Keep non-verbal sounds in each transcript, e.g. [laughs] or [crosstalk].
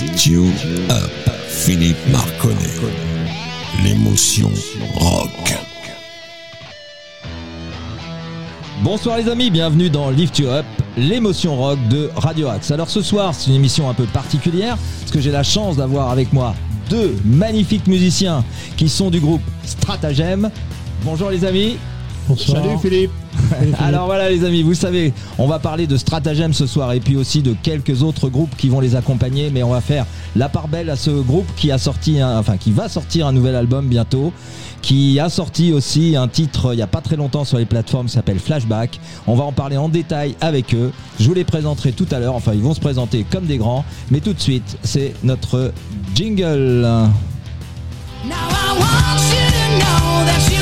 You Up, Philippe Marconnet. L'émotion rock. Bonsoir les amis, bienvenue dans Lift You Up, l'émotion rock de Radio Axe. Alors ce soir, c'est une émission un peu particulière parce que j'ai la chance d'avoir avec moi deux magnifiques musiciens qui sont du groupe Stratagem. Bonjour les amis. Bonsoir. Salut Philippe. [laughs] Alors voilà les amis, vous savez, on va parler de Stratagem ce soir et puis aussi de quelques autres groupes qui vont les accompagner, mais on va faire la part belle à ce groupe qui a sorti, un- enfin qui va sortir un nouvel album bientôt, qui a sorti aussi un titre il y a pas très longtemps sur les plateformes qui s'appelle Flashback. On va en parler en détail avec eux. Je vous les présenterai tout à l'heure, enfin ils vont se présenter comme des grands, mais tout de suite c'est notre jingle. Now I want you to know that you're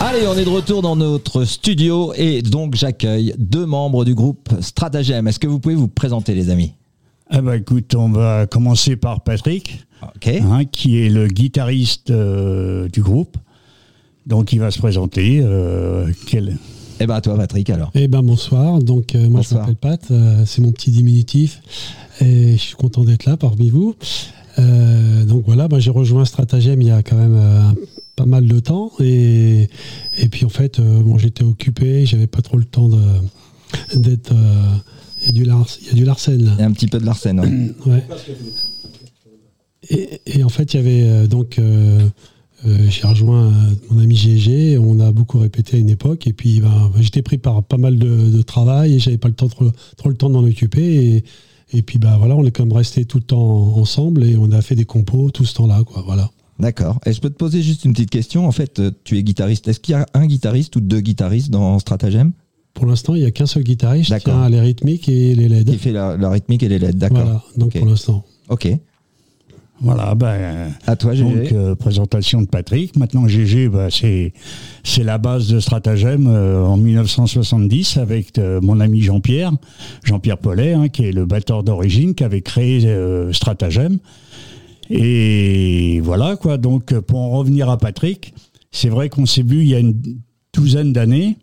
Allez, on est de retour dans notre studio et donc j'accueille deux membres du groupe Stratagem. Est-ce que vous pouvez vous présenter les amis? Ah bah écoute, on va commencer par Patrick, Ok. hein, qui est le guitariste euh, du groupe. Donc il va se présenter. euh, quel... Eh ben toi Patrick alors. Eh ben bonsoir. Donc euh, moi Bonsoir. je m'appelle Pat. euh, c'est mon petit diminutif et je suis content d'être là parmi vous. Euh, donc voilà, ben, j'ai rejoint Stratagem il y a quand même pas mal de temps et et puis en fait bon j'étais occupé, j'avais pas trop le temps d'être. Il y a du Lars, il y a du Larsen là. Il y a un petit peu de Larsen. ouais. Ouais. Et, et en fait, il y avait donc. Euh, j'ai rejoint euh, mon ami GG, on a beaucoup répété à une époque, et puis ben, j'étais pris par pas mal de, de travail et j'avais pas le temps, trop, trop le temps de m'en occuper. Et, et puis bah, voilà, on est quand même resté tout le temps ensemble et on a fait des compos tout ce temps-là. Quoi, voilà. D'accord. Et je peux te poser juste une petite question. En fait, euh, tu es guitariste. Est-ce qu'il y a un guitariste ou deux guitaristes dans Stratagem? Pour l'instant, il n'y a qu'un seul guitariste, qui a les rythmiques et les LED. qui fait la, la rythmique et les LED D'accord. Voilà, donc pour l'instant. Ok. Voilà, ben, À toi, donc GG. euh, présentation de Patrick. Maintenant GG, bah, c'est c'est la base de Stratagem euh, en 1970 avec euh, mon ami Jean-Pierre, Jean-Pierre Paulet, hein, qui est le batteur d'origine, qui avait créé euh, Stratagem. Et voilà quoi. Donc pour en revenir à Patrick, c'est vrai qu'on s'est vu il y a une douzaine d'années.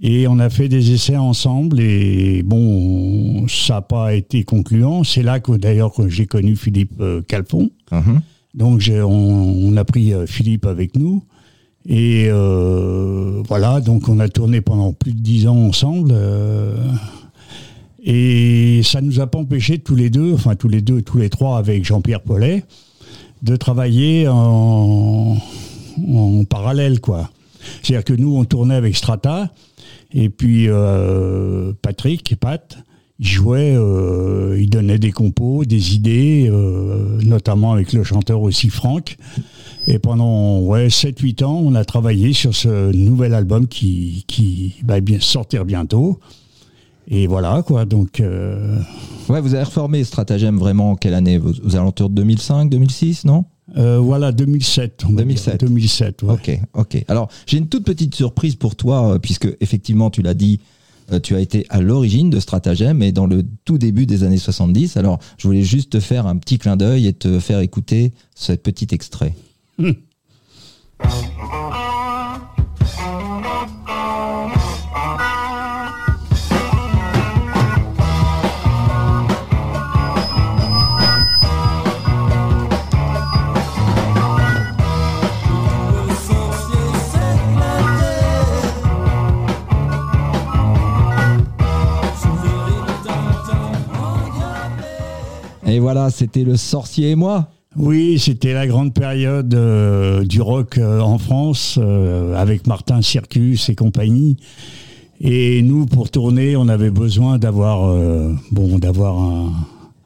Et on a fait des essais ensemble et bon, ça n'a pas été concluant. C'est là que d'ailleurs que j'ai connu Philippe euh, Calfon. Mhm. Donc on, on a pris euh, Philippe avec nous. Et euh, voilà, donc on a tourné pendant plus de dix ans ensemble. euh, et ça ne nous a pas empêché tous les deux, enfin tous les deux, tous les trois avec Jean-Pierre Paulet, de travailler en, en parallèle, quoi. C'est-à-dire que nous, on tournait avec Strata, et puis euh, Patrick, Pat, il jouait, euh, il donnait des compos, des idées, euh, notamment avec le chanteur aussi Franck. Et pendant ouais, 7-8 ans, on a travaillé sur ce nouvel album qui, va sortir bientôt. Et voilà, quoi. Donc, euh, Ouais, vous avez reformé Stratagem vraiment en quelle année? Aux alentours de 2005, 2006, non? Euh, voilà, 2007. on va 2007. dire. 2007, ouais. Ok, ok. Alors, j'ai une toute petite surprise pour toi, euh, puisque effectivement, tu l'as dit, euh, tu as été à l'origine de Stratagem et dans le tout début des années 70. Alors, je voulais juste te faire un petit clin d'œil et te faire écouter ce petit extrait. [laughs] Et voilà, c'était le sorcier et moi. Oui, c'était la grande période euh, du rock euh, en France, euh, avec Martin Circus et compagnie. Et nous, pour tourner, on avait besoin d'avoir bon, d'avoir un,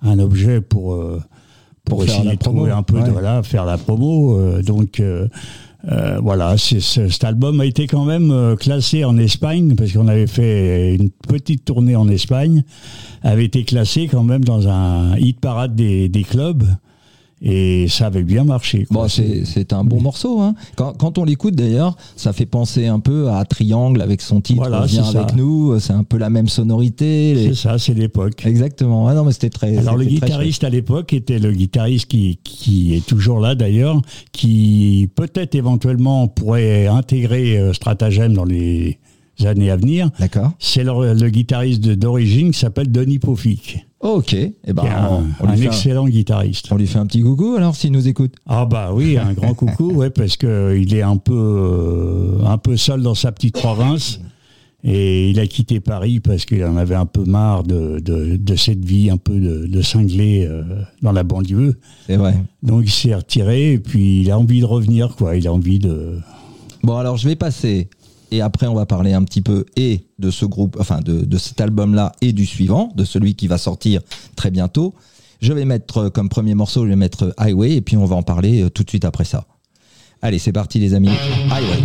un objet pour, pour, essayer de trouver un peu Ouais. de voilà, faire la promo. donc euh, voilà, ce- cet album a été quand même euh, classé en Espagne parce qu'on avait fait une petite tournée en Espagne, avait été classé quand même dans un hit parade des clubs. Et ça avait bien marché. Bon, c'est un bon morceau. Hein. Quand, quand on l'écoute d'ailleurs, ça fait penser un peu à Triangle avec son titre Voilà, Viens ça. avec nous. C'est un peu la même sonorité. les- C'est ça, c'est l'époque. Exactement. Ah non, mais c'était très. Alors le très guitariste à l'époque était le guitariste qui, qui est toujours là d'ailleurs, qui peut-être éventuellement pourrait intégrer euh, Stratagem dans les années à venir. D'accord. C'est le, le guitariste d'origine qui s'appelle Denis Pofic, Ok. Et ben, qui est un, on, on un lui fait un, excellent guitariste. on lui fait un petit coucou alors s'il nous écoute. Ah bah oui, un grand [laughs] coucou, ouais, parce que il est un peu euh, un peu seul dans sa petite province. Et il a quitté Paris parce qu'il en avait un peu marre de, de, de cette vie un peu de, de cinglé euh, dans la banlieue. C'est vrai. Donc il s'est retiré et puis il a envie de revenir, quoi. Il a envie de. Bon, alors je vais passer et après on va parler un petit peu et de ce groupe, enfin de, de cet album-là et du suivant, de celui qui va sortir très bientôt. Je vais mettre euh, comme premier morceau, je vais mettre euh, Highway et puis on va en parler euh, tout de suite après ça. Allez, c'est parti les amis. Highway.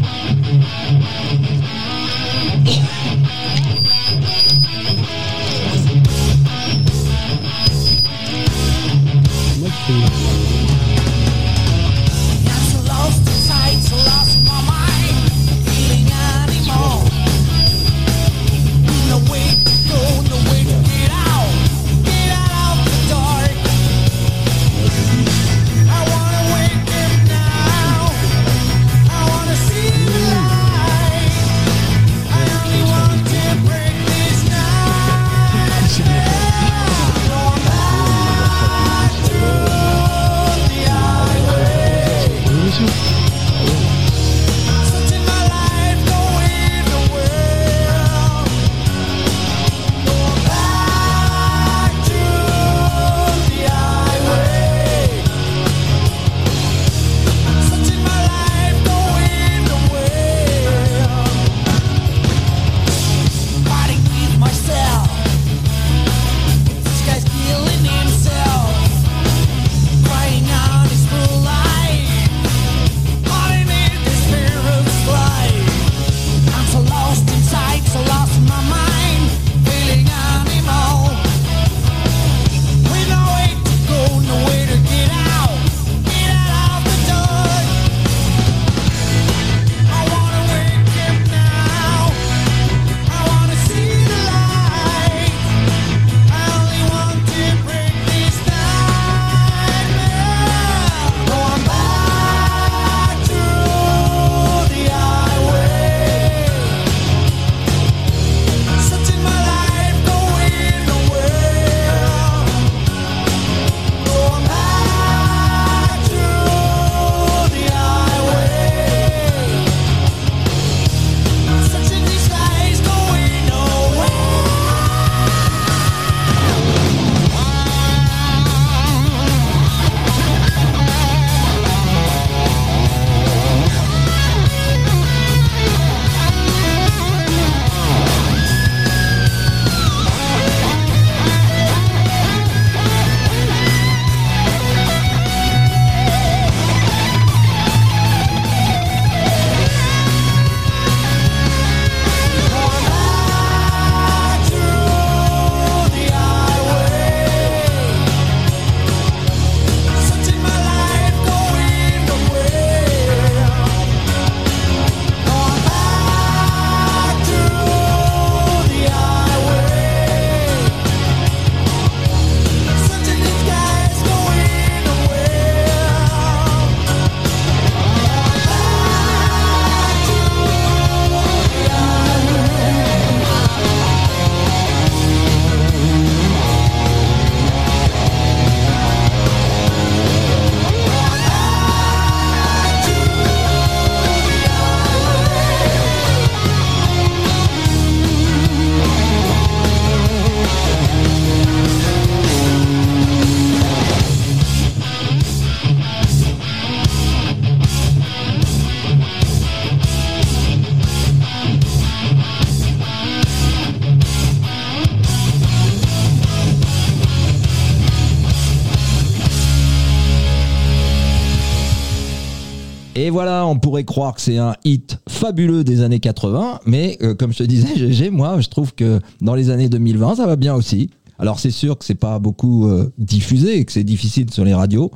Et voilà, on pourrait croire que c'est un hit fabuleux des années 80, mais euh, comme je te disais, [laughs] GG, moi, je trouve que dans les années 2020, ça va bien aussi. Alors c'est sûr que c'est pas beaucoup euh, diffusé et que c'est difficile sur les radios,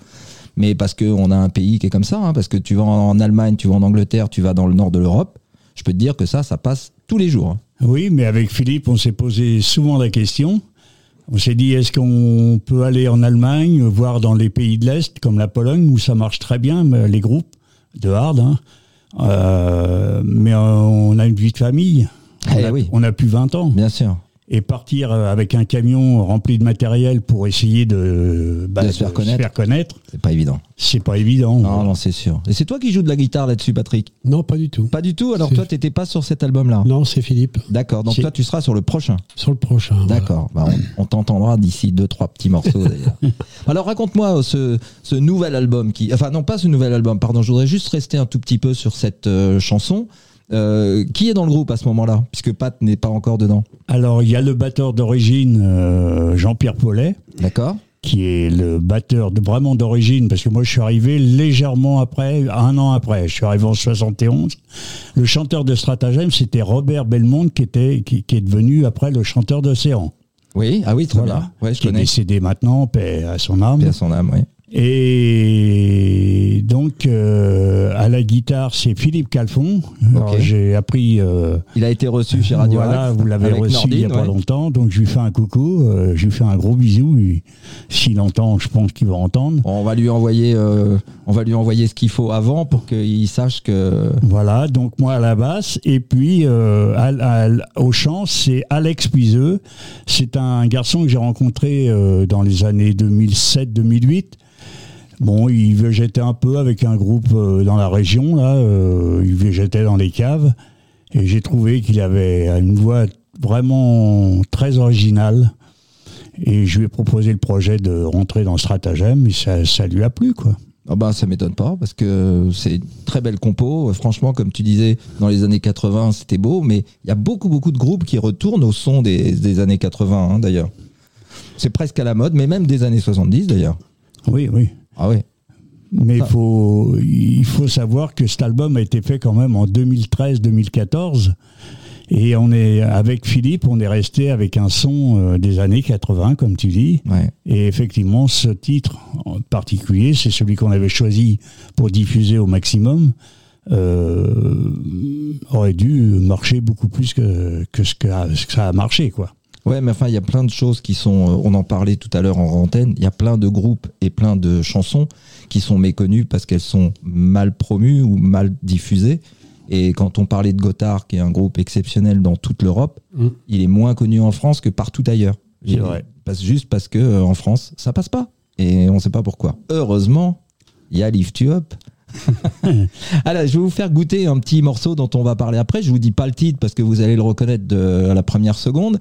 mais parce qu'on a un pays qui est comme ça, hein, parce que tu vas en Allemagne, tu vas en Angleterre, tu vas dans le nord de l'Europe, je peux te dire que ça, ça passe tous les jours. hein. Oui, mais avec Philippe, on s'est posé souvent la question. On s'est dit, est-ce qu'on peut aller en Allemagne, voir dans les pays de l'Est, comme la Pologne, où ça marche très bien, les groupes? De hard, hein. Euh, mais on a une vie de famille. On, Eh a, oui. on a plus 20 ans. Bien sûr. Et partir euh, avec un camion rempli de matériel pour essayer de, bah, De se faire connaître. connaître, C'est pas évident. c'est pas évident. Non, non, c'est sûr. Et c'est toi qui joues de la guitare là-dessus, Patrick? Non, pas du tout. Pas du tout. Alors toi, t'étais pas sur cet album-là? Non, c'est Philippe, D'accord. Donc toi, tu seras sur le prochain. sur le prochain. voilà. D'accord. Bah, on on t'entendra d'ici deux, trois petits morceaux [laughs] d'ailleurs. Alors raconte-moi euh, ce, ce nouvel album qui, enfin non pas ce nouvel album, pardon. Je voudrais juste rester un tout petit peu sur cette euh, chanson. Euh, qui est dans le groupe à ce moment-là, puisque Pat n'est pas encore dedans. Alors, il y a le batteur d'origine, euh, Jean-Pierre Paulet, D'accord. qui est le batteur de, vraiment d'origine, parce que moi je suis arrivé légèrement après, un an après, je suis arrivé en 71. Le chanteur de Stratagème, c'était Robert Belmont, qui, était, qui, qui est devenu après le chanteur d'Océan. Oui. Ah oui, très Voilà. bien. Ouais, je qui est décédé maintenant, paix à son âme. Paix à son âme, oui. Et donc, euh, à la guitare, c'est Philippe Calfon. Alors, Ok. J'ai appris. euh, Il a été reçu chez Radio voilà, Axe vous l'avez reçu il n'y a pas longtemps, donc je lui fais un coucou, euh, je lui fais un gros bisou. S'il entend, je pense qu'il va entendre. On va lui envoyer, on va lui envoyer ce qu'il faut avant pour qu'il sache que. Voilà, donc moi à la basse, et puis à- à- au chant, c'est Alex Puiseux. C'est un garçon que j'ai rencontré dans les années 2007-2008. Bon, il végétait un peu avec un groupe euh, dans la région, là, euh, il végétait dans les caves, et j'ai trouvé qu'il avait une voix vraiment très originale. Et je lui ai proposé le projet de rentrer dans Stratagème, et ça, ça lui a plu, quoi. Ah bah, ça m'étonne pas parce que c'est une très belle compo. Franchement, comme tu disais, dans les années 80, c'était beau, mais il y a beaucoup, beaucoup de groupes qui retournent au son des, des années 80, hein, d'ailleurs. C'est presque à la mode, mais même des années 70, d'ailleurs. Oui, oui. Ah ouais. Mais il Ah. faut, il faut savoir que cet album a été fait quand même en 2013-2014. Et on est, avec Philippe, on est resté avec un son euh, des années 80, comme tu dis. Ouais. Et effectivement, ce titre en particulier, c'est celui qu'on avait choisi pour diffuser au maximum, euh, aurait dû marcher beaucoup plus que, que, ce, que, que ça a marché, quoi. Ouais, mais enfin, il y a plein de choses qui sont. euh, On en parlait tout à l'heure en antenne. Il y a plein de groupes et plein de chansons qui sont méconnues parce qu'elles sont mal promues ou mal diffusées. Et quand on parlait de Gotthard, qui est un groupe exceptionnel dans toute l'Europe, Mm. il est moins connu en France que partout ailleurs. C'est vrai. Parce, juste parce que euh, en France, ça passe pas. Et on ne sait pas pourquoi. Heureusement, il y a Lift You Up. [laughs] Alors, je vais vous faire goûter un petit morceau dont on va parler après. Je vous dis pas le titre parce que vous allez le reconnaître de, la première seconde.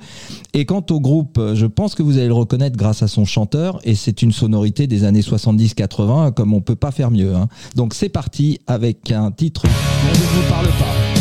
Et quant au groupe, euh, je pense que vous allez le reconnaître grâce à son chanteur. Et c'est une sonorité des années 70-80, comme on peut pas faire mieux. hein. Donc c'est parti avec un titre je ne vous parle pas.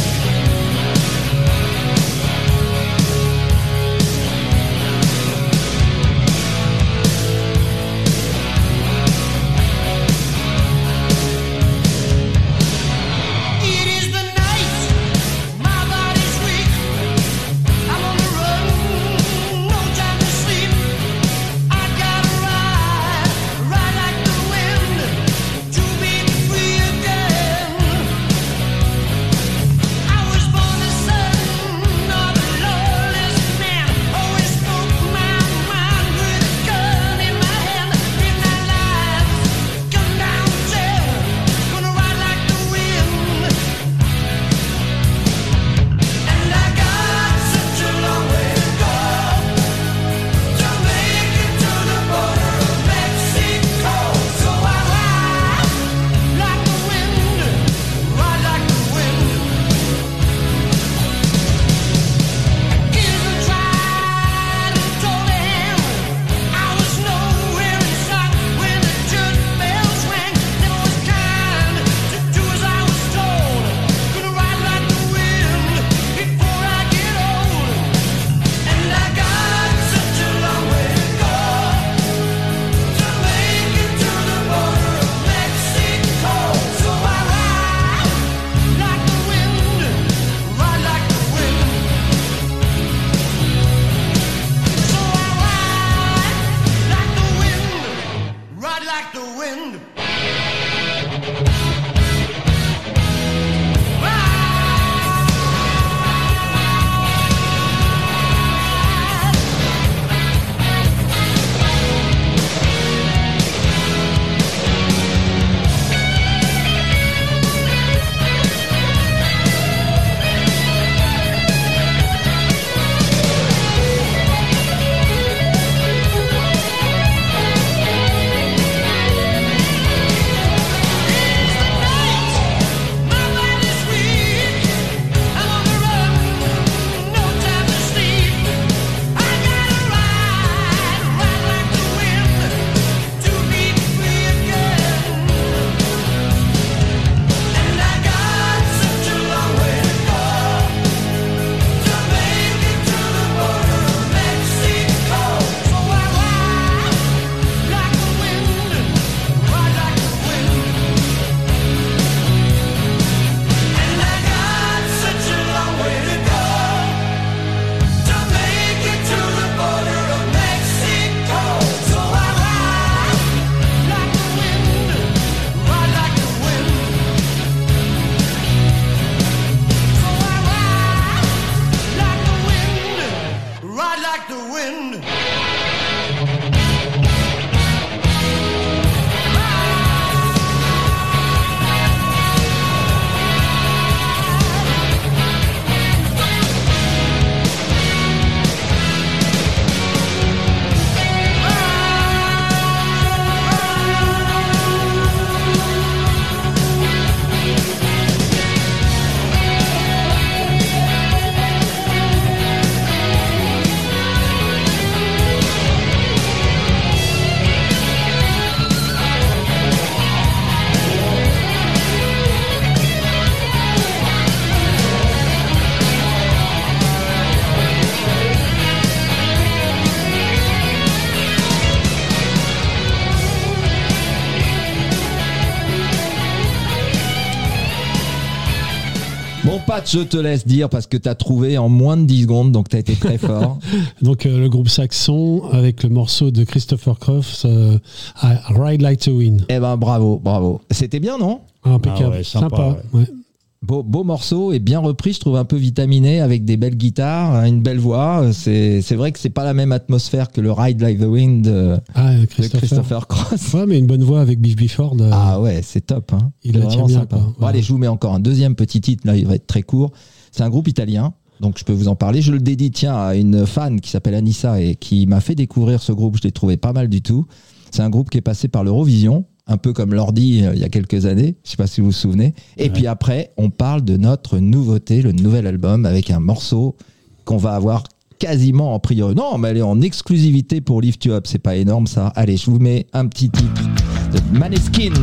Je te laisse dire parce que tu as trouvé en moins de 10 secondes, donc tu as été très fort. [laughs] Donc euh, le groupe Saxon avec le morceau de Christopher Cross, euh, Ride Like to Win. eh ben bravo, bravo. C'était bien, non? Impeccable, Ah ouais, sympa, sympa. ouais. Beau, beau morceau et bien repris, je trouve un peu vitaminé avec des belles guitares, hein, une belle voix. C'est c'est vrai que c'est pas la même atmosphère que le Ride Like the Wind de, Ah, de Christopher. Cross. Ouais, mais une bonne voix avec Biff Bifford. euh, Ah ouais, c'est top. Hein. Il la tient bien, sympa. quoi. Bon, allez, je vous mets encore un deuxième petit titre, là il va être très court. C'est un groupe italien, donc je peux vous en parler. Je le dédie tiens à une fan qui s'appelle Anissa et qui m'a fait découvrir ce groupe. Je l'ai trouvé pas mal du tout. C'est un groupe qui est passé par l'Eurovision, un peu comme Lordi euh, il y a quelques années. Je sais pas si vous vous souvenez. Et puis après, on parle de notre nouveauté, le nouvel album avec un morceau qu'on va avoir quasiment en priorité. Non, mais elle est en exclusivité pour Lift You Up. C'est pas énorme ça. Allez, je vous mets un petit titre de Maneskin.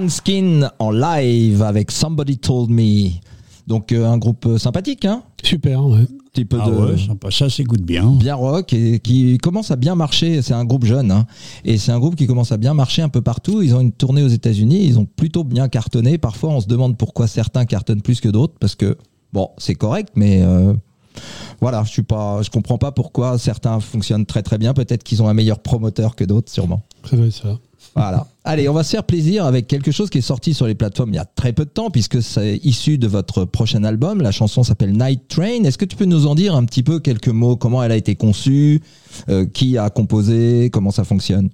Manskin en live avec Somebody Told Me. Donc euh, un groupe euh, sympathique, hein Super, ouais. petit peu Ah de ouais, sympa. ça s'écoute bien. bien rock et qui commence à bien marcher. C'est un groupe jeune hein. et c'est un groupe qui commence à bien marcher un peu partout. Ils ont une tournée aux États-Unis, ils ont plutôt bien cartonné. Parfois, on se demande pourquoi certains cartonnent plus que d'autres parce que bon, c'est correct, mais euh, voilà, je suis pas, je comprends pas pourquoi certains fonctionnent très très bien. Peut-être qu'ils ont un meilleur promoteur que d'autres, sûrement. Ça doit être ça. Voilà. Allez, on va se faire plaisir avec quelque chose qui est sorti sur les plateformes il y a très peu de temps, puisque c'est issu de votre prochain album. La chanson s'appelle Night Train. Est-ce que tu peux nous en dire un petit peu quelques mots? Comment elle a été conçue? Euh, Qui a composé? Comment ça fonctionne?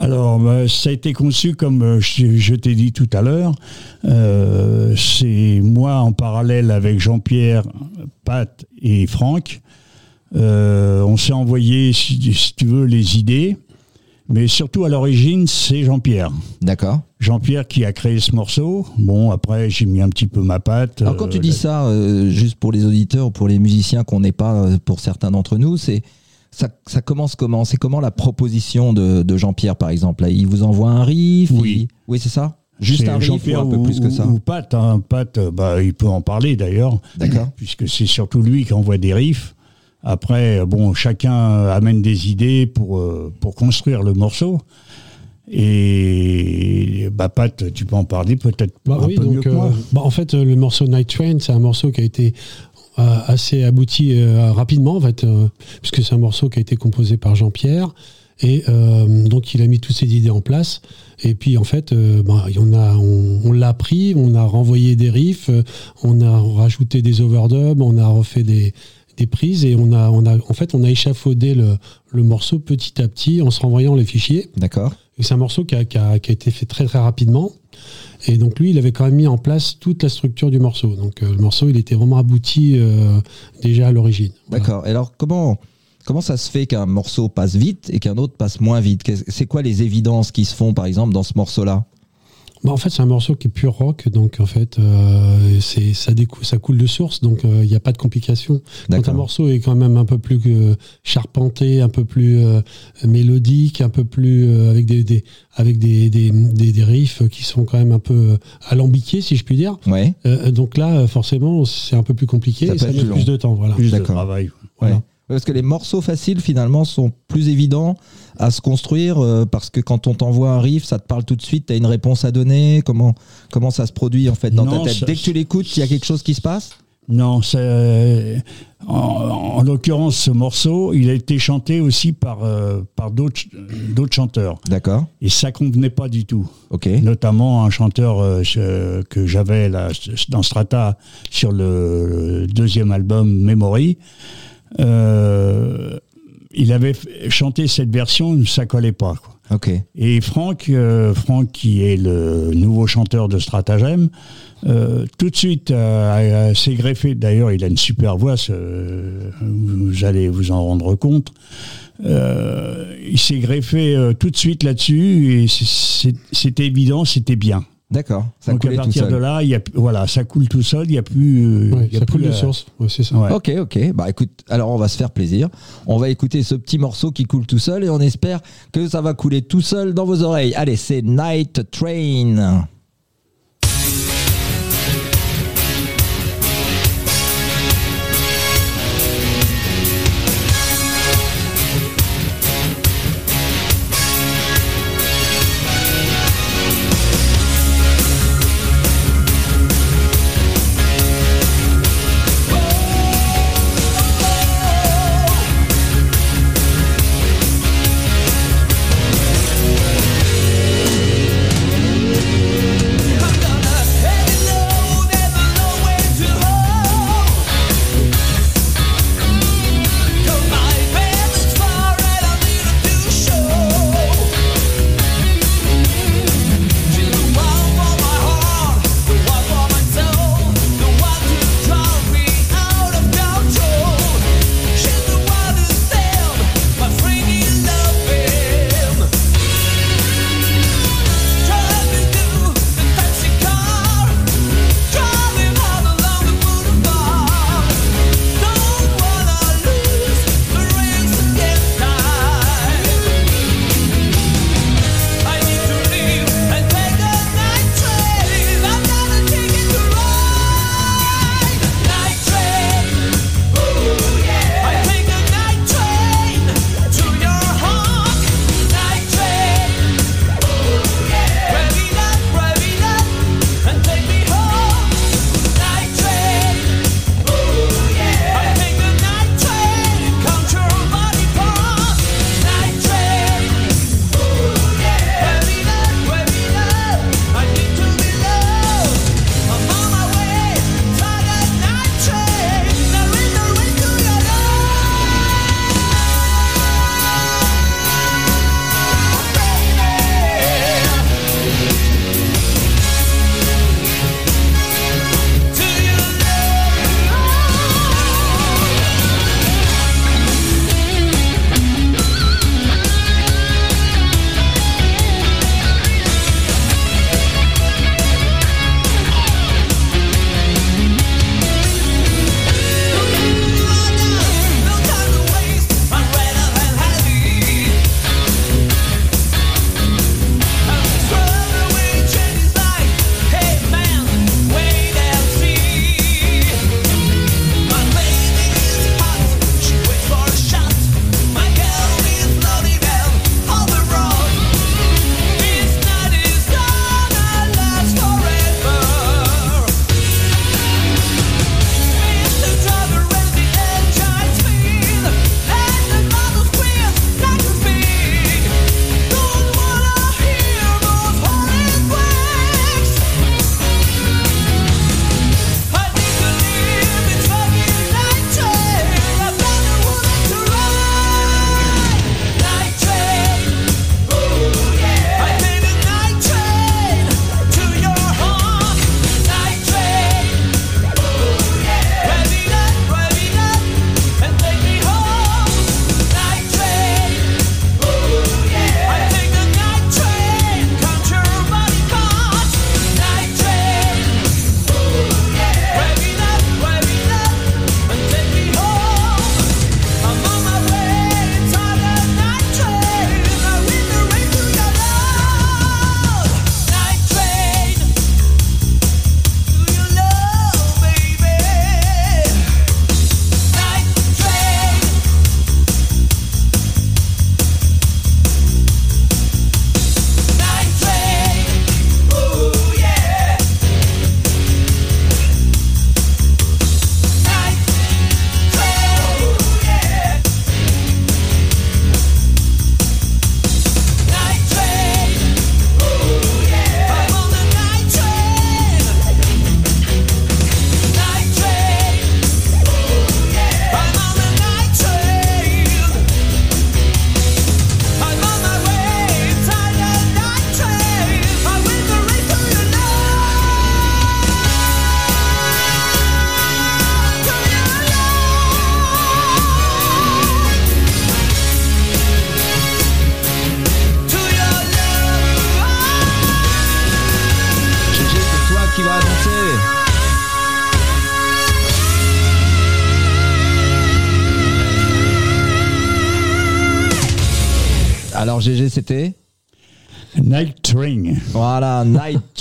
Alors, bah, ça a été conçu comme euh, je, t'ai dit tout à l'heure. Euh, c'est moi en parallèle avec Jean-Pierre, Pat et Franck. On s'est envoyé, si tu veux, les idées. Mais surtout à l'origine, c'est Jean-Pierre. D'accord. Jean-Pierre qui a créé ce morceau. Bon, après, j'ai mis un petit peu ma patte. Alors quand Euh, tu dis ça, euh, juste pour les auditeurs ou pour les musiciens qu'on n'est pas, euh, pour certains d'entre nous, c'est ça, ça commence comment? C'est comment la proposition de, de Jean-Pierre, par exemple? Il vous envoie un riff Oui. il- Oui, c'est ça? Juste un riff ou un peu plus que ça? Ou, Pat, hein. Pat, euh, bah, il peut en parler d'ailleurs. D'accord. Puisque c'est surtout lui qui envoie des riffs. Après, bon, chacun amène des idées pour, euh, pour construire le morceau. Et bah, Pat, tu peux en parler peut-être Bah un oui, peu mieux donc, que moi. euh, bah, en fait, euh, le morceau Night Train, c'est un morceau qui a été euh, assez abouti euh, rapidement, en fait, puisque c'est un morceau qui a été composé par Jean-Pierre. Et donc, il a mis toutes ses idées en place. Et puis, en fait, bah, on, a, on, on l'a pris, on a renvoyé des riffs, on a rajouté des overdubs, on a refait des, des prises et on a, on a, en fait, on a échafaudé le, le morceau petit à petit en se renvoyant les fichiers. D'accord. Et c'est un morceau qui a, qui a- qui a été fait très très rapidement. Et donc lui, il avait quand même mis en place toute la structure du morceau. Donc euh, le morceau, il était vraiment abouti euh, déjà à l'origine. Voilà. D'accord. Et alors, comment, comment ça se fait qu'un morceau passe vite et qu'un autre passe moins vite? C'est quoi les évidences qui se font, par exemple, dans ce morceau-là? Bah, en fait, c'est un morceau qui est pur rock, donc en fait, euh, c'est ça, décou- ça coule de source, donc euh, il n'y a pas de complication. Quand un morceau est quand même un peu plus euh, charpenté, un peu plus euh, mélodique, un peu plus euh, avec des, des avec des, des, des, des riffs qui sont quand même un peu euh, alambiqués, si je puis dire. Ouais. Euh, donc là, euh, forcément, c'est un peu plus compliqué Ça et met plus de temps. Voilà. Plus de travail. Voilà. Ouais. Parce que les morceaux faciles, finalement, sont plus évidents à se construire euh, parce que quand on t'envoie un riff, ça te parle tout de suite, tu as une réponse à donner. Comment, comment ça se produit en fait dans Non, ta tête? ça- Dès que tu l'écoutes, il y a quelque chose qui se passe? Non, c'est- en, en l'occurrence, ce morceau, il a été chanté aussi par, euh, par d'autres d'autres chanteurs. D'accord. Et ça convenait pas du tout. Ok. Notamment un chanteur euh, que j'avais là, dans Strata sur le deuxième album Memory. Euh, il avait chanté cette version, ça collait pas. Quoi. Et Franck, euh, Franck, qui est le nouveau chanteur de Stratagem, euh, tout de suite euh, s'est greffé. D'ailleurs, il a une super voix, vous allez vous en rendre compte. Il s'est greffé tout de suite là-dessus et c'était évident, c'était bien. D'accord. Ça Donc à partir seul. de là, il y a, voilà, ça coule tout seul, il n'y a plus. euh, Ouais, il y a ça plus coule de source, Ouais, c'est ça. Ouais. Ok, ok. Bah écoute, alors on va se faire plaisir. On va écouter ce petit morceau qui coule tout seul et on espère que ça va couler tout seul dans vos oreilles. Allez, c'est Night Train.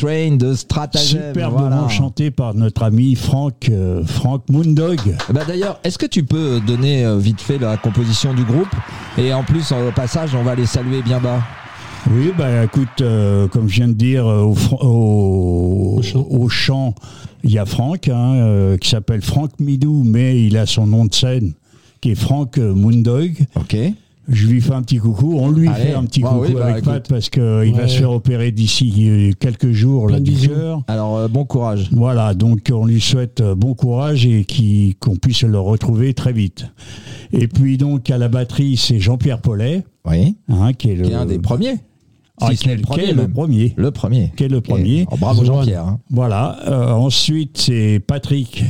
Train de Stratagem. Superbement voilà. chanté par notre ami Franck, euh, Franck Moondog. Bah d'ailleurs, est-ce que tu peux donner euh, vite fait la composition du groupe? Et en plus, au passage, on va les saluer bien bas. Oui, bah écoute, euh, comme je viens de dire, euh, au, fr- au, Au chant. il y a Franck, hein, euh, qui s'appelle Franck Midou, mais il a son nom de scène, qui est Franck euh, Moondog. Ok. Je lui fais un petit coucou, on lui Allez. fait un petit Bah coucou oui, bah, avec écoute. Pat parce qu'il va se faire opérer d'ici euh, quelques jours là, de du bisous. cœur. Alors, euh, bon courage. Voilà, donc on lui souhaite euh, bon courage et qu'on puisse le retrouver très vite. Et puis donc à la batterie, c'est Jean-Pierre Paulet, Oui. hein, qui est le Qui est un des premiers. Ah, si ce n'est qui le premier. est le premier. Le premier. Qui est le premier. Oh, bravo. Jean-Pierre. hein. Voilà. Euh, ensuite, c'est Patrick.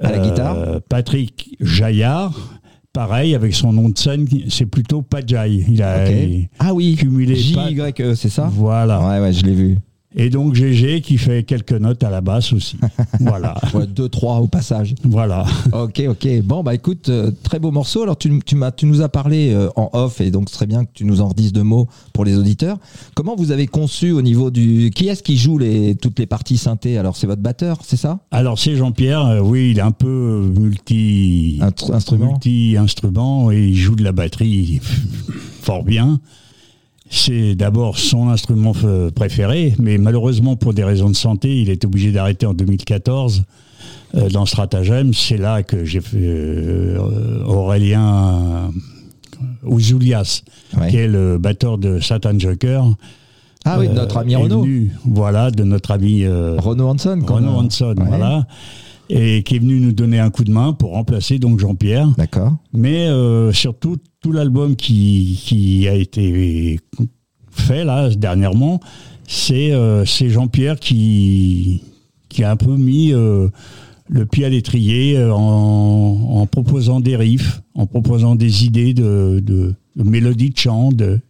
À la guitare Patrick Jaillard. Pareil, avec son nom de scène, c'est plutôt Pajay. Il a Ok. il- Ah oui. cumulé J-Y-E, c'est ça? Voilà. Ouais, ouais, je l'ai vu. Et donc GG qui fait quelques notes à la basse aussi. [laughs] voilà. Ouais, deux, trois au passage. Voilà. Ok, ok. Bon, bah écoute, euh, très beau morceau. Alors, tu, tu, nous as parlé euh, en off, et donc ce serait bien que tu nous en redises deux mots pour les auditeurs. Comment vous avez conçu au niveau du. Qui est-ce qui joue les, toutes les parties synthé? Alors, c'est votre batteur, c'est ça? Alors c'est Jean-Pierre, euh, oui, il est un peu multi Instru- Instrument multi instrument et il joue de la batterie fort bien. C'est d'abord son instrument préféré, mais malheureusement pour des raisons de santé, il est obligé d'arrêter en 2014 euh, dans Stratagem. C'est là que j'ai fait euh, Aurélien Ouzoulias, Ouais. qui est le batteur de Satan Joker. Ah oui, de euh, notre ami est Renaud. venu, voilà, de notre ami euh, Renaud Hanson. qu'on Renaud a- Hanson, Ouais. voilà, et qui est venu nous donner un coup de main pour remplacer donc Jean-Pierre. D'accord. Mais euh, surtout tout l'album qui, qui a été fait là dernièrement, c'est euh, c'est Jean-Pierre qui qui a un peu mis euh, le pied à l'étrier euh, en, en proposant des riffs, en proposant des idées de, de, de mélodies de chant. de-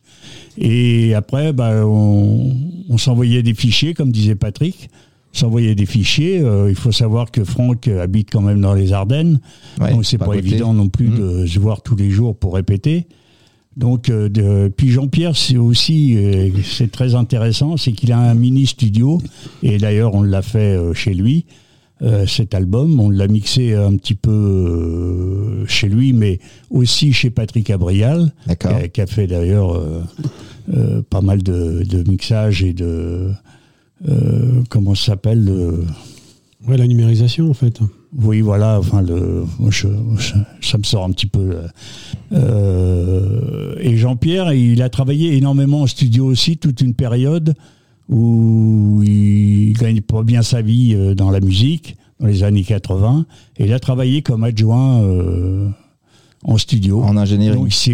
et après, bah, on, on s'envoyait des fichiers, comme disait Patrick. On s'envoyait des fichiers. Euh, il faut savoir que Franck habite quand même dans les Ardennes. Ouais, donc c'est pas évident non plus de se voir tous les jours pour répéter. Donc, euh, de- puis Jean-Pierre, c'est aussi, euh, c'est très intéressant, c'est qu'il a un mini studio, et d'ailleurs on l'a fait chez lui, cet album, on l'a mixé un petit peu chez lui, mais aussi chez Patrick Abrial, qui a, qui a fait d'ailleurs pas mal de, de mixages et de euh, comment ça s'appelle le- Ouais, la numérisation en fait. oui, voilà, enfin, le, moi, je- je- ça me sort un petit peu. là. Euh, et Jean-Pierre, il a travaillé énormément en studio aussi, toute une période où il gagne pas bien sa vie euh, dans la musique, dans les années 80. Et il a travaillé comme adjoint euh, en studio. En ingénierie. Donc il s'y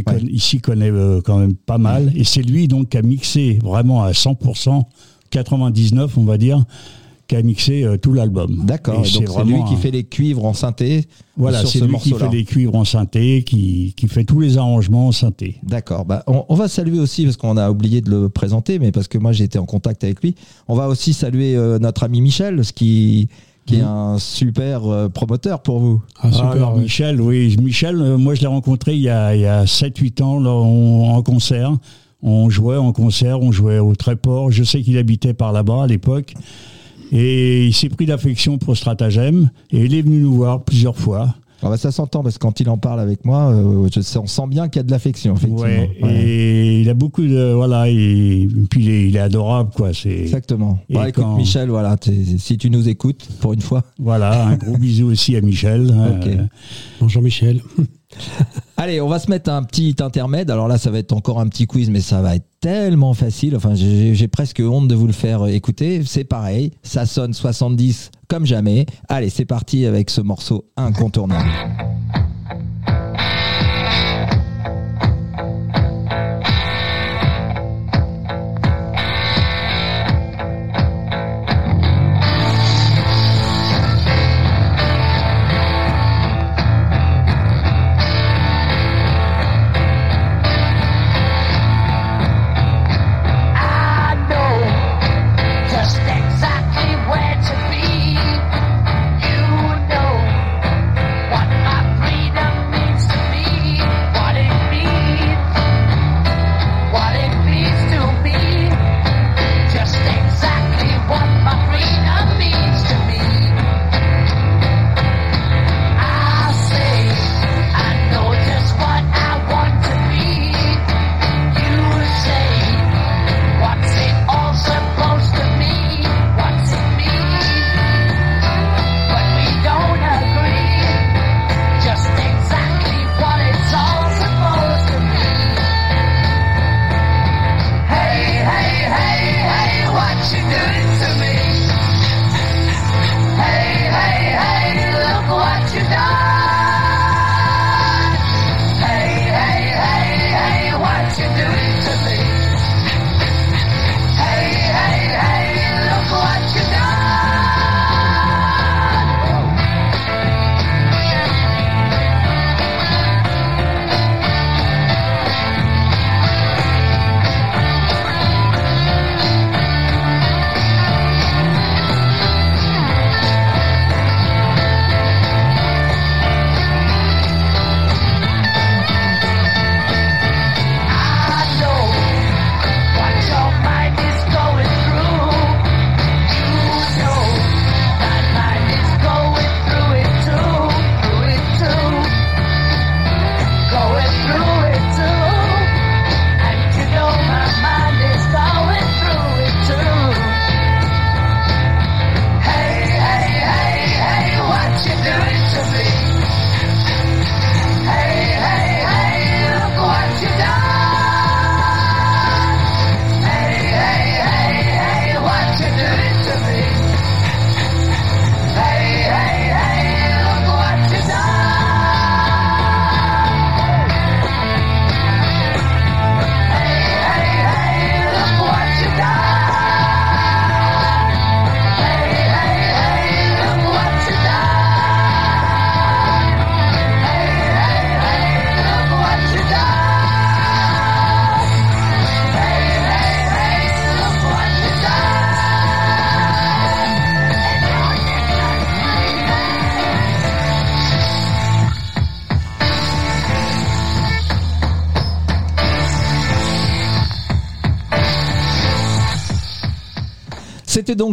Ouais. connaît euh, quand même pas mal. Et c'est lui donc qui a mixé vraiment à 100%, 99 on va dire, qui a mixé euh, tout l'album. D'accord. Donc, c'est lui qui fait les cuivres en synthé. voilà, sur c'est ce lui qui fait les cuivres en synthé, qui, qui fait tous les arrangements en synthé. D'accord. Bah, on, on va saluer aussi, parce qu'on a oublié de le présenter, mais parce que moi j'ai été en contact avec lui. On va aussi saluer euh, notre ami Michel, ce qui, qui est un super euh, promoteur pour vous. Ah, super. Alors ouais. Michel, oui, Michel, euh, moi je l'ai rencontré il y a, a 7-8 ans là, on- en concert. On jouait en concert, on jouait au Tréport. Je sais qu'il habitait par là-bas à l'époque. Et il s'est pris d'affection pour Stratagem. Et il est venu nous voir plusieurs fois. Ah bah, ça s'entend, parce que quand il en parle avec moi, euh, je sais- on sent bien qu'il y a de l'affection, effectivement. Ouais, Ouais. Et il a beaucoup de. Voilà, et, puis il est, il est adorable, quoi. C'est, Exactement. Et Bah, écoute, quand- Michel, voilà, si tu nous écoutes, pour une fois. voilà, un gros bisou aussi à Michel. Euh, Bonjour Michel. [laughs] Allez, on va se mettre un petit intermède. Alors là, ça va être encore un petit quiz, mais ça va être tellement facile. Enfin, j'ai presque honte de vous le faire euh, écouter. C'est pareil, ça sonne 70 comme jamais. Allez, c'est parti avec ce morceau incontournable.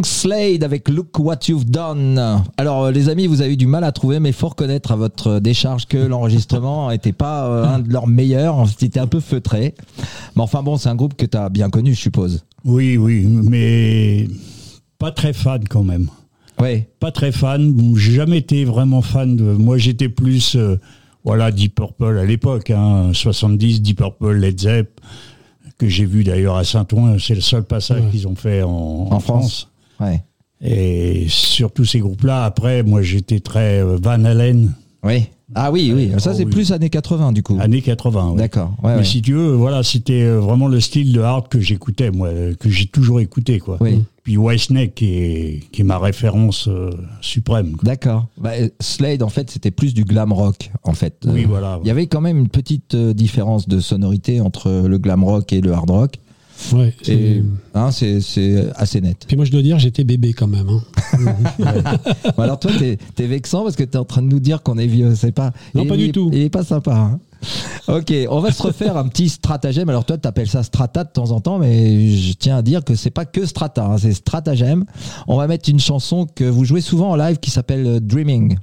Slade avec Look What You've Done. Alors euh, les amis, vous avez eu du mal à trouver, mais faut reconnaître à votre décharge que l'enregistrement [laughs] n'était pas euh, un de leurs meilleurs. C'était un peu feutré. Mais enfin bon, c'est un groupe que tu as bien connu, je suppose. Oui, oui, mais pas très fan quand même. Oui. Pas très fan. Bon, J'ai jamais été vraiment fan de. Moi, j'étais plus, euh, voilà, Deep Purple à l'époque, hein, 70, Deep Purple, Led Zepp, que j'ai vu d'ailleurs à Saint-Ouen. C'est le seul passage Ouais. qu'ils ont fait en, En France. Ouais. Et sur tous ces groupes-là, après, moi, j'étais très euh, Van Halen, Oui. Ah oui, oui. Ça Oh, c'est oui. plus années 80 du coup. années 80. ouais. D'accord. Ouais, Mais ouais. si tu veux, voilà, c'était euh, vraiment le style de hard que j'écoutais, moi, euh, que j'ai toujours écouté, quoi. Oui. Puis Whitesnake, qui est, qui est ma référence euh, suprême. D'accord. Bah, Slade, en fait, c'était plus du glam rock, en fait. Oui, Euh, voilà. Il y avait quand même une petite différence de sonorité entre le glam rock et le hard rock. Ouais, c'est- hein, c'est c'est assez net. Puis moi, je dois dire, j'étais bébé quand même. hein. [laughs] Bon, alors toi, t'es es vexant parce que t'es en train de nous dire qu'on est vieux. C'est pas. Non, il- pas du il- tout. Il est pas sympa. hein. Ok, on va se refaire un petit stratagème. Alors toi, t'appelles ça strata de temps en temps, mais je tiens à dire que c'est pas que strata, hein, c'est stratagème. On va mettre une chanson que vous jouez souvent en live qui s'appelle euh, Dreaming.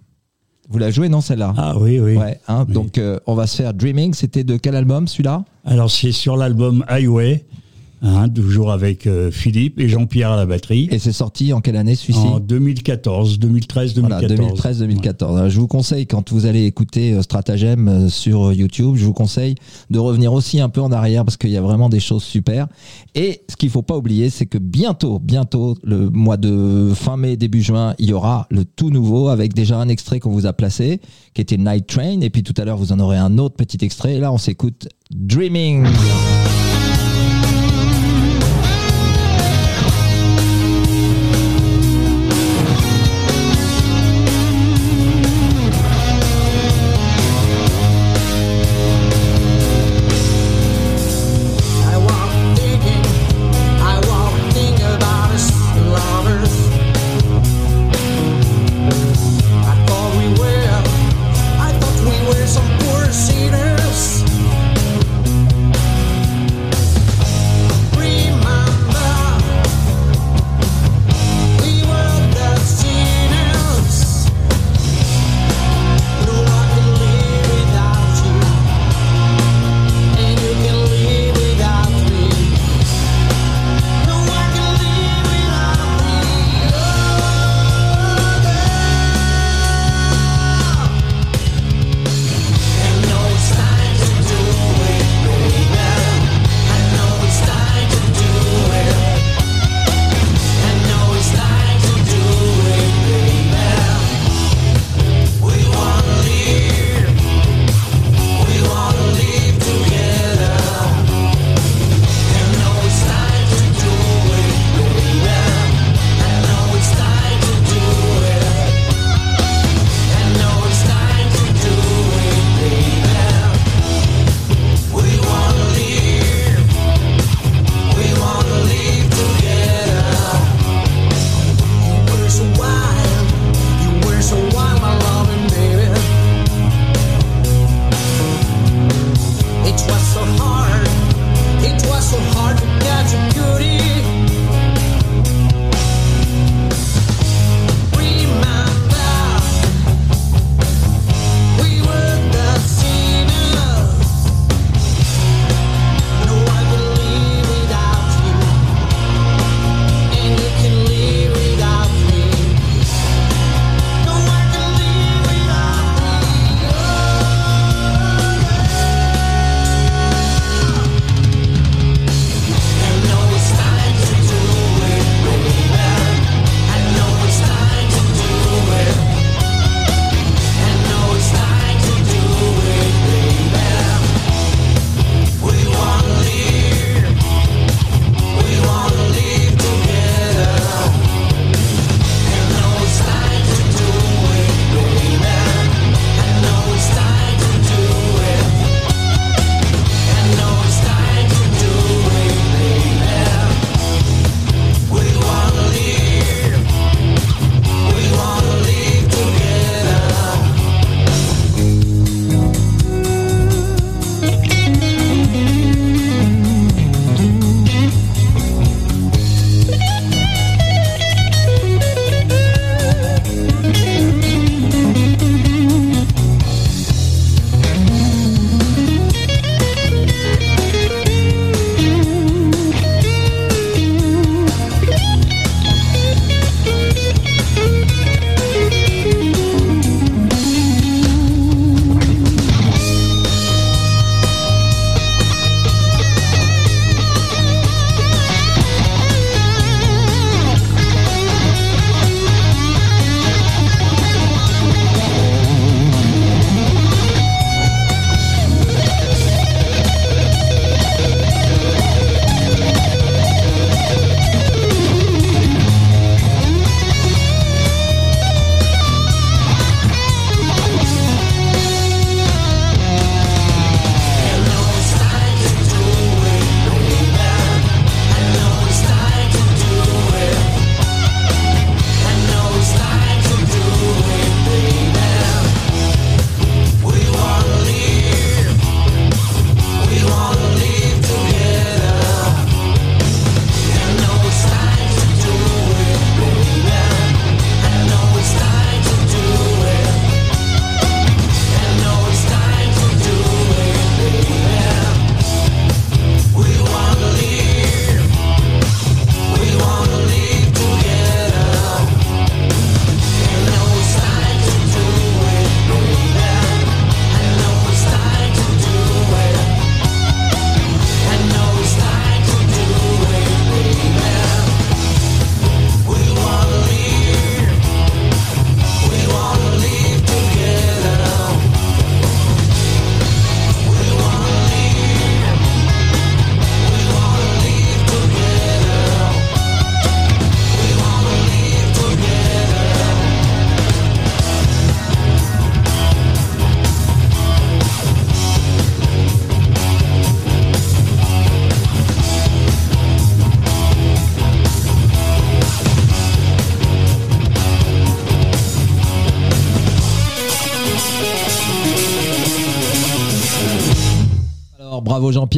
Vous la jouez, non, celle-là? Ah oui, oui. Ouais, hein, Oui. donc euh, on va se faire Dreaming. C'était de quel album celui-là? Alors, c'est sur l'album Highway, hein, toujours avec euh, Philippe et Jean-Pierre à la batterie, Et c'est sorti en quelle année celui-ci en 2014, 2013, 2014. Voilà, 2013-2014. Alors, Je vous conseille, quand vous allez écouter euh, Stratagème euh, sur YouTube, je vous conseille de revenir aussi un peu en arrière parce qu'il y a vraiment des choses super. Et ce qu'il faut pas oublier, c'est que bientôt, bientôt, le mois de fin mai, début juin, il y aura le tout nouveau avec déjà un extrait qu'on vous a placé, qui était Night Train. Et puis tout à l'heure, vous en aurez un autre petit extrait. Et là, on s'écoute Dreaming.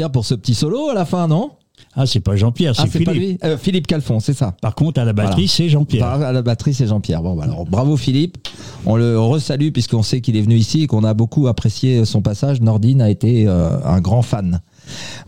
Jean-Pierre pour ce petit solo à la fin, non? Ah, c'est pas Jean-Pierre, c'est Ah, c'est pas Philippe. lui Euh, Philippe Calfon, c'est ça. Par contre, à la batterie, Voilà. c'est Jean-Pierre. Bah, À la batterie, c'est Jean-Pierre. Bon, bah, alors, bravo Philippe. On le resalue puisqu'on sait qu'il est venu ici et qu'on a beaucoup apprécié son passage. Nordine a été euh, un grand fan.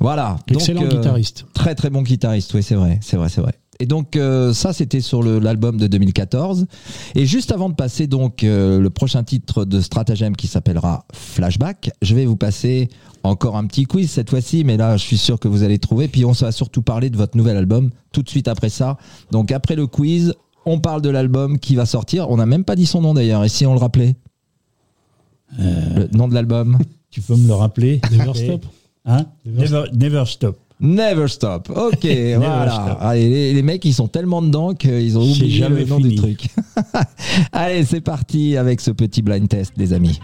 Voilà. Donc, Excellent euh, guitariste. Très très bon guitariste, oui c'est vrai, c'est vrai, c'est vrai. Et donc euh, ça c'était sur l'album de 2014. Et juste avant de passer donc euh, le prochain titre de Stratagem qui s'appellera Flashback, je vais vous passer encore un petit quiz cette fois-ci, mais là je suis sûr que vous allez trouver. Puis on va surtout parler de votre nouvel album tout de suite après ça. Donc après le quiz, on parle de l'album qui va sortir. On n'a même pas dit son nom d'ailleurs. Et si on le rappelait? Le nom de l'album? [laughs] Tu peux me le rappeler? Never Stop. Hein? Never Stop. Never Stop. Ok, [laughs] voilà. Stop. Allez, les, les mecs, ils sont tellement dedans qu'ils ont oublié jamais le nom fini. du truc. [laughs] Allez, c'est parti avec ce petit blind test, les amis.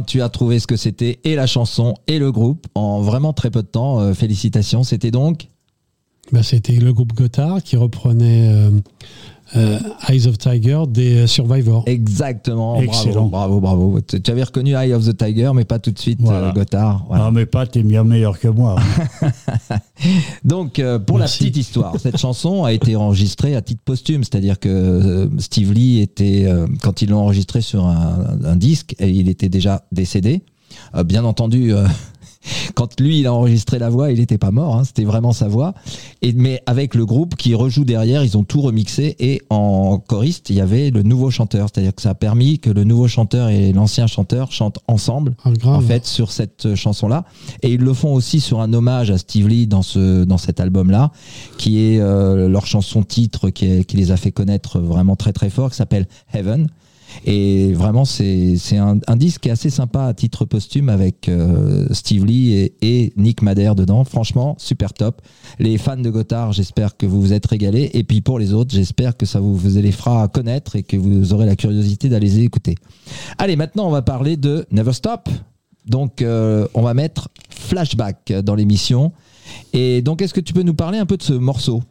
Tu as trouvé ce que c'était et la chanson et le groupe en vraiment très peu de temps. Euh, félicitations. C'était donc Bah, C'était le groupe Gotthard qui reprenait euh, euh, Eyes of Tiger des Survivors. exactement. Excellent. Bravo, bravo, bravo. Tu tu avais reconnu Eye of the Tiger, mais pas tout de suite Voilà. euh, Gotthard. Voilà. Non, mais pas, t'es bien meilleur que moi. [laughs] Donc, euh, pour Merci. la petite histoire, cette chanson a été enregistrée à titre posthume, c'est-à-dire que euh, Steve Lee était, euh, quand ils l'ont enregistré sur un, un disque, il était déjà décédé. Euh, bien entendu, euh, quand lui il a enregistré la voix, il n'était pas mort, hein, c'était vraiment sa voix. Et mais avec le groupe qui rejoue derrière, ils ont tout remixé et en choriste il y avait le nouveau chanteur, c'est-à-dire que ça a permis que le nouveau chanteur et l'ancien chanteur chantent ensemble Ah, en fait sur cette chanson là et ils le font aussi sur un hommage à Steve Lee dans ce dans cet album là qui est euh, leur chanson titre qui, est- qui les a fait connaître vraiment très très fort qui s'appelle Heaven et vraiment c'est un, disque qui est assez sympa à titre posthume avec euh, Steve Lee et, Nick Madère dedans. Franchement super top. Les fans de Gotthard j'espère que vous vous êtes régalés. Et puis pour les autres j'espère que ça vous, vous les fera connaître et que vous aurez la curiosité d'aller les écouter. Allez maintenant on va parler de Never Stop. Donc, euh, on va mettre flashback dans l'émission. Et donc, est-ce que tu peux nous parler un peu de ce morceau?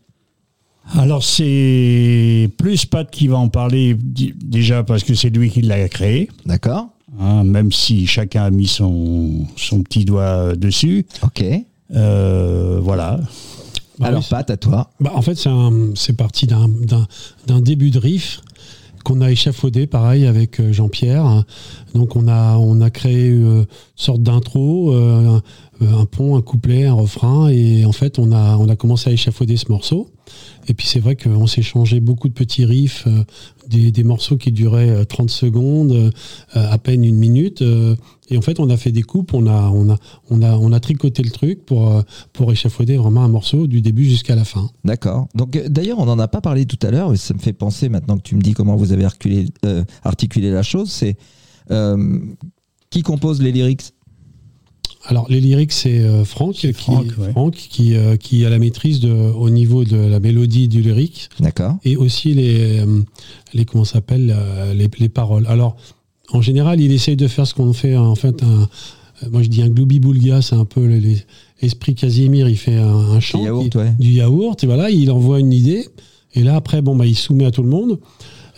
Alors, c'est plus Pat qui va en parler, déjà parce que c'est lui qui l'a créé, D'accord hein, même si chacun a mis son, son petit doigt dessus. Ok. Euh, voilà. Bah Alors, oui, Pat, à toi. Bah, en fait, c'est parti d'un- début de riff qu'on a échafaudé, pareil, avec euh, Jean-Pierre. Donc, on a, on a créé euh, une sorte d'intro, un, un pont, un couplet, un refrain. Et en fait, on a, on a commencé à échafauder ce morceau. Et puis, c'est vrai qu'on changé beaucoup de petits riffs, euh, des, morceaux qui duraient euh, 30 secondes, euh, à peine une minute. euh, et en fait, on a fait des coupes, on a, tricoté le truc pour, euh, échafauder vraiment un morceau du début jusqu'à la fin. D'accord. Euh, d'ailleurs, on n'en a pas parlé tout à l'heure, mais ça me fait penser maintenant que tu me dis comment vous avez articulé, euh, articulé la chose. C'est euh, qui compose les lyrics? Alors les lyrics c'est euh, Franck, qui, Franck, ouais. Franck qui, euh, qui a la maîtrise de, au niveau de la mélodie du lyrique D'accord. et aussi les, euh, les comment ça s'appelle les, les paroles. Alors en général il essaye de faire ce qu'on fait en fait un moi je dis un gloubi boulga c'est un peu le- les- l'esprit Casimir il fait un, un chant yaourt, qui- ouais. du yaourt et voilà il envoie une idée et là après bon bah il soumet à tout le monde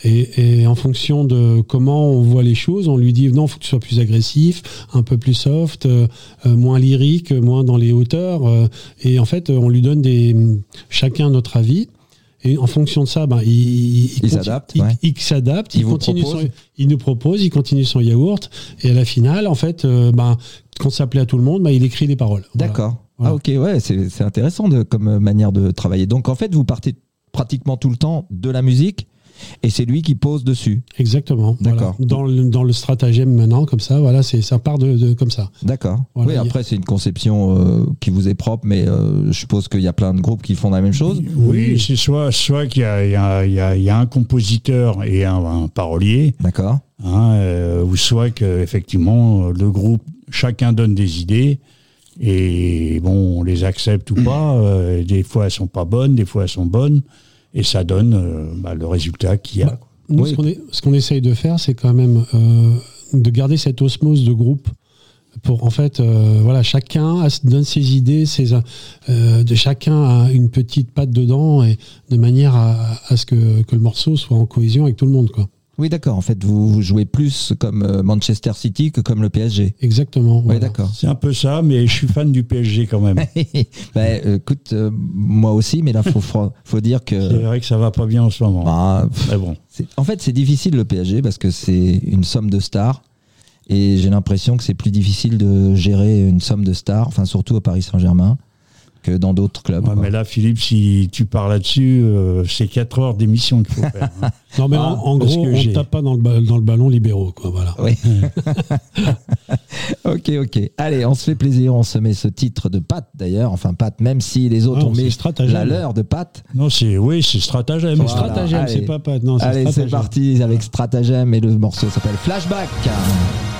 et, et en fonction de comment on voit les choses, on lui dit non, faut que tu sois plus agressif, un peu plus soft, euh, euh, moins lyrique, moins dans les hauteurs. euh, et en fait, on lui donne des chacun notre avis. Et en fonction de ça, ben, il, il, s'adapte, Il, ouais. il s'adapte. Il Il, vous continue propose son- il nous propose, il continue son yaourt. Et à la finale, en fait, euh, ben, quand ça plaît à tout le monde, ben, il écrit les paroles. D'accord. Voilà. Ah, ok, ouais, c'est intéressant de, comme manière de travailler. Donc, en fait, vous partez pratiquement tout le temps de la musique et c'est lui qui pose dessus. Exactement. voilà. D'accord. Dans, le, dans le stratagème maintenant, comme ça, voilà, c'est ça part de, de- comme ça. D'accord. Voilà, oui, a- après, c'est une conception euh, qui vous est propre, mais euh, je suppose qu'il y a plein de groupes qui font la même chose. Oui, c'est soit, soit qu'il y a, il y, a, il y a- il y a un compositeur et un, un parolier, D'accord. hein, euh, ou soit que effectivement le groupe, chacun donne des idées et bon, on les accepte ou pas. [clears throat] euh, des fois, elles sont pas bonnes, des fois, elles sont bonnes, et ça donne euh, bah, le résultat qu'il y a. Bah, Nous, Oui. ce qu'on est- ce qu'on essaye de faire, c'est quand même euh, de garder cette osmose de groupe. Pour en fait, euh, voilà, chacun a- donne ses idées, ses, euh, de chacun a une petite patte dedans, et de manière à, à ce que, que le morceau soit en cohésion avec tout le monde, quoi. Oui, d'accord. En fait, vous, vous jouez plus comme euh, Manchester City que comme le PSG. Exactement. Oui, voilà. d'accord. C'est un peu ça, mais je suis fan du PSG quand même. [laughs] bah, écoute, euh, moi aussi, mais là, faut, faut, faut dire C'est que. vrai que ça va pas bien en ce moment. Bah, Mais bon. c'est- en fait, c'est difficile le PSG parce que c'est une somme de stars. Et j'ai l'impression que c'est plus difficile de gérer une somme de stars, enfin surtout au Paris Saint-Germain, que dans d'autres clubs. Ouais, mais là, Philippe, si tu parles là-dessus, euh, c'est 4 heures d'émission qu'il faut faire. hein. [laughs] Non, mais Ah, en, en parce gros, que on j'ai- tape pas dans le, ba- dans le ballon libéraux, quoi. Voilà. Oui. [laughs] ok, ok. Allez, on se fait plaisir. On se met ce titre de Pat d'ailleurs. Enfin, Pat, même si les autres Ah, ont mis la leur de Pat. non, c'est oui, c'est stratagème. Voilà. Stratagème, c'est pas. Non, c'est Allez, c'est parti avec Stratagème et le morceau s'appelle Flashback. Flashback.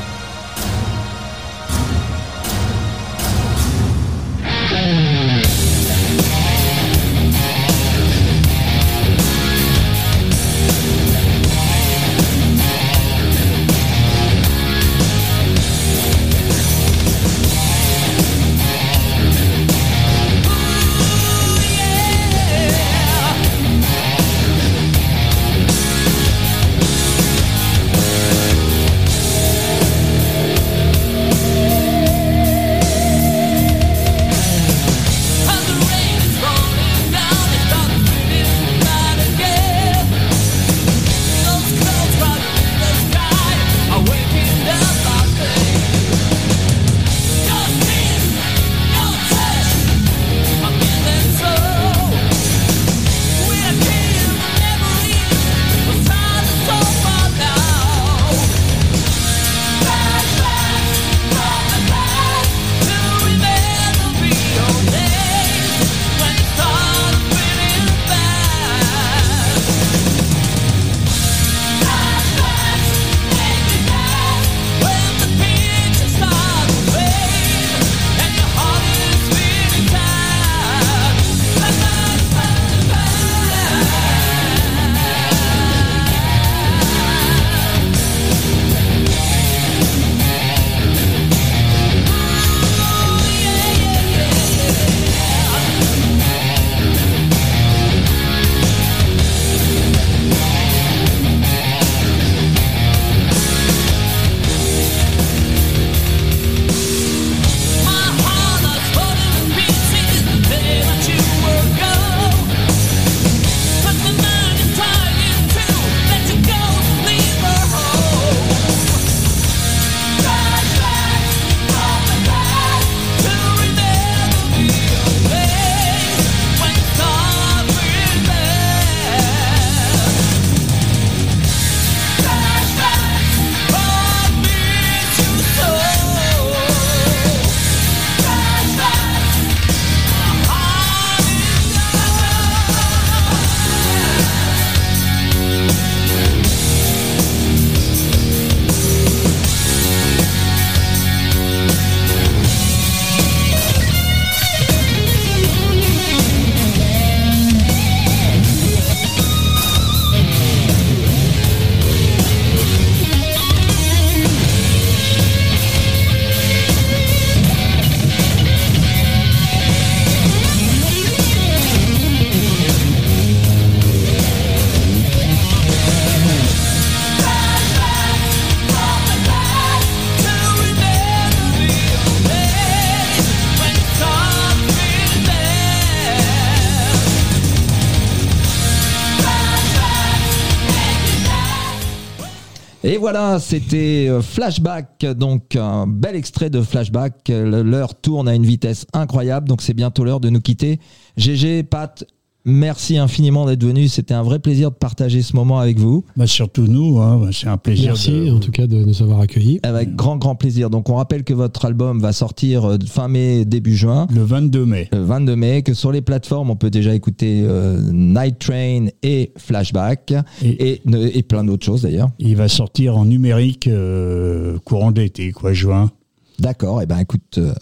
Voilà, c'était euh, Flashback, donc un bel extrait de Flashback. Euh, L'heure tourne à une vitesse incroyable, donc c'est bientôt l'heure de nous quitter. GG, Pat, merci infiniment d'être venu. C'était un vrai plaisir de partager ce moment avec vous. Bah, surtout nous, hein, bah, c'est un plaisir. Merci de- en tout cas de nous avoir accueillis. Avec grand, grand plaisir. Donc on rappelle que votre album va sortir euh, fin mai, début juin. Le 22 mai. le 22 mai, que sur les plateformes, on peut déjà écouter euh, Night Train et Flashback Et- et, plein d'autres choses d'ailleurs. Il va sortir en numérique euh, courant d'été, quoi, juin. D'accord, et ben écoute, euh,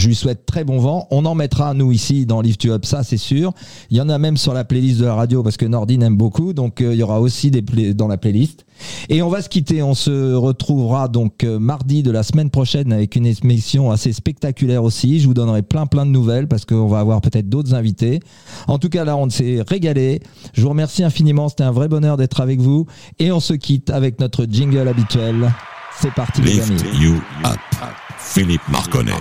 je lui souhaite très bon vent. On en mettra, nous, ici, dans Lift You Up, ça, c'est sûr. Il y en a même sur la playlist de la radio parce que Nordine aime beaucoup. Donc, euh, il y aura aussi des play- dans la playlist. Et on va se quitter. On se retrouvera donc euh, mardi de la semaine prochaine avec une émission assez spectaculaire aussi. Je vous donnerai plein, plein de nouvelles parce qu'on va avoir peut-être d'autres invités. En tout cas, là, on s'est régalé. Je vous remercie infiniment. C'était un vrai bonheur d'être avec vous. Et on se quitte avec notre jingle habituel. C'est parti, les amis. Lift You Up. Philippe Marconnet.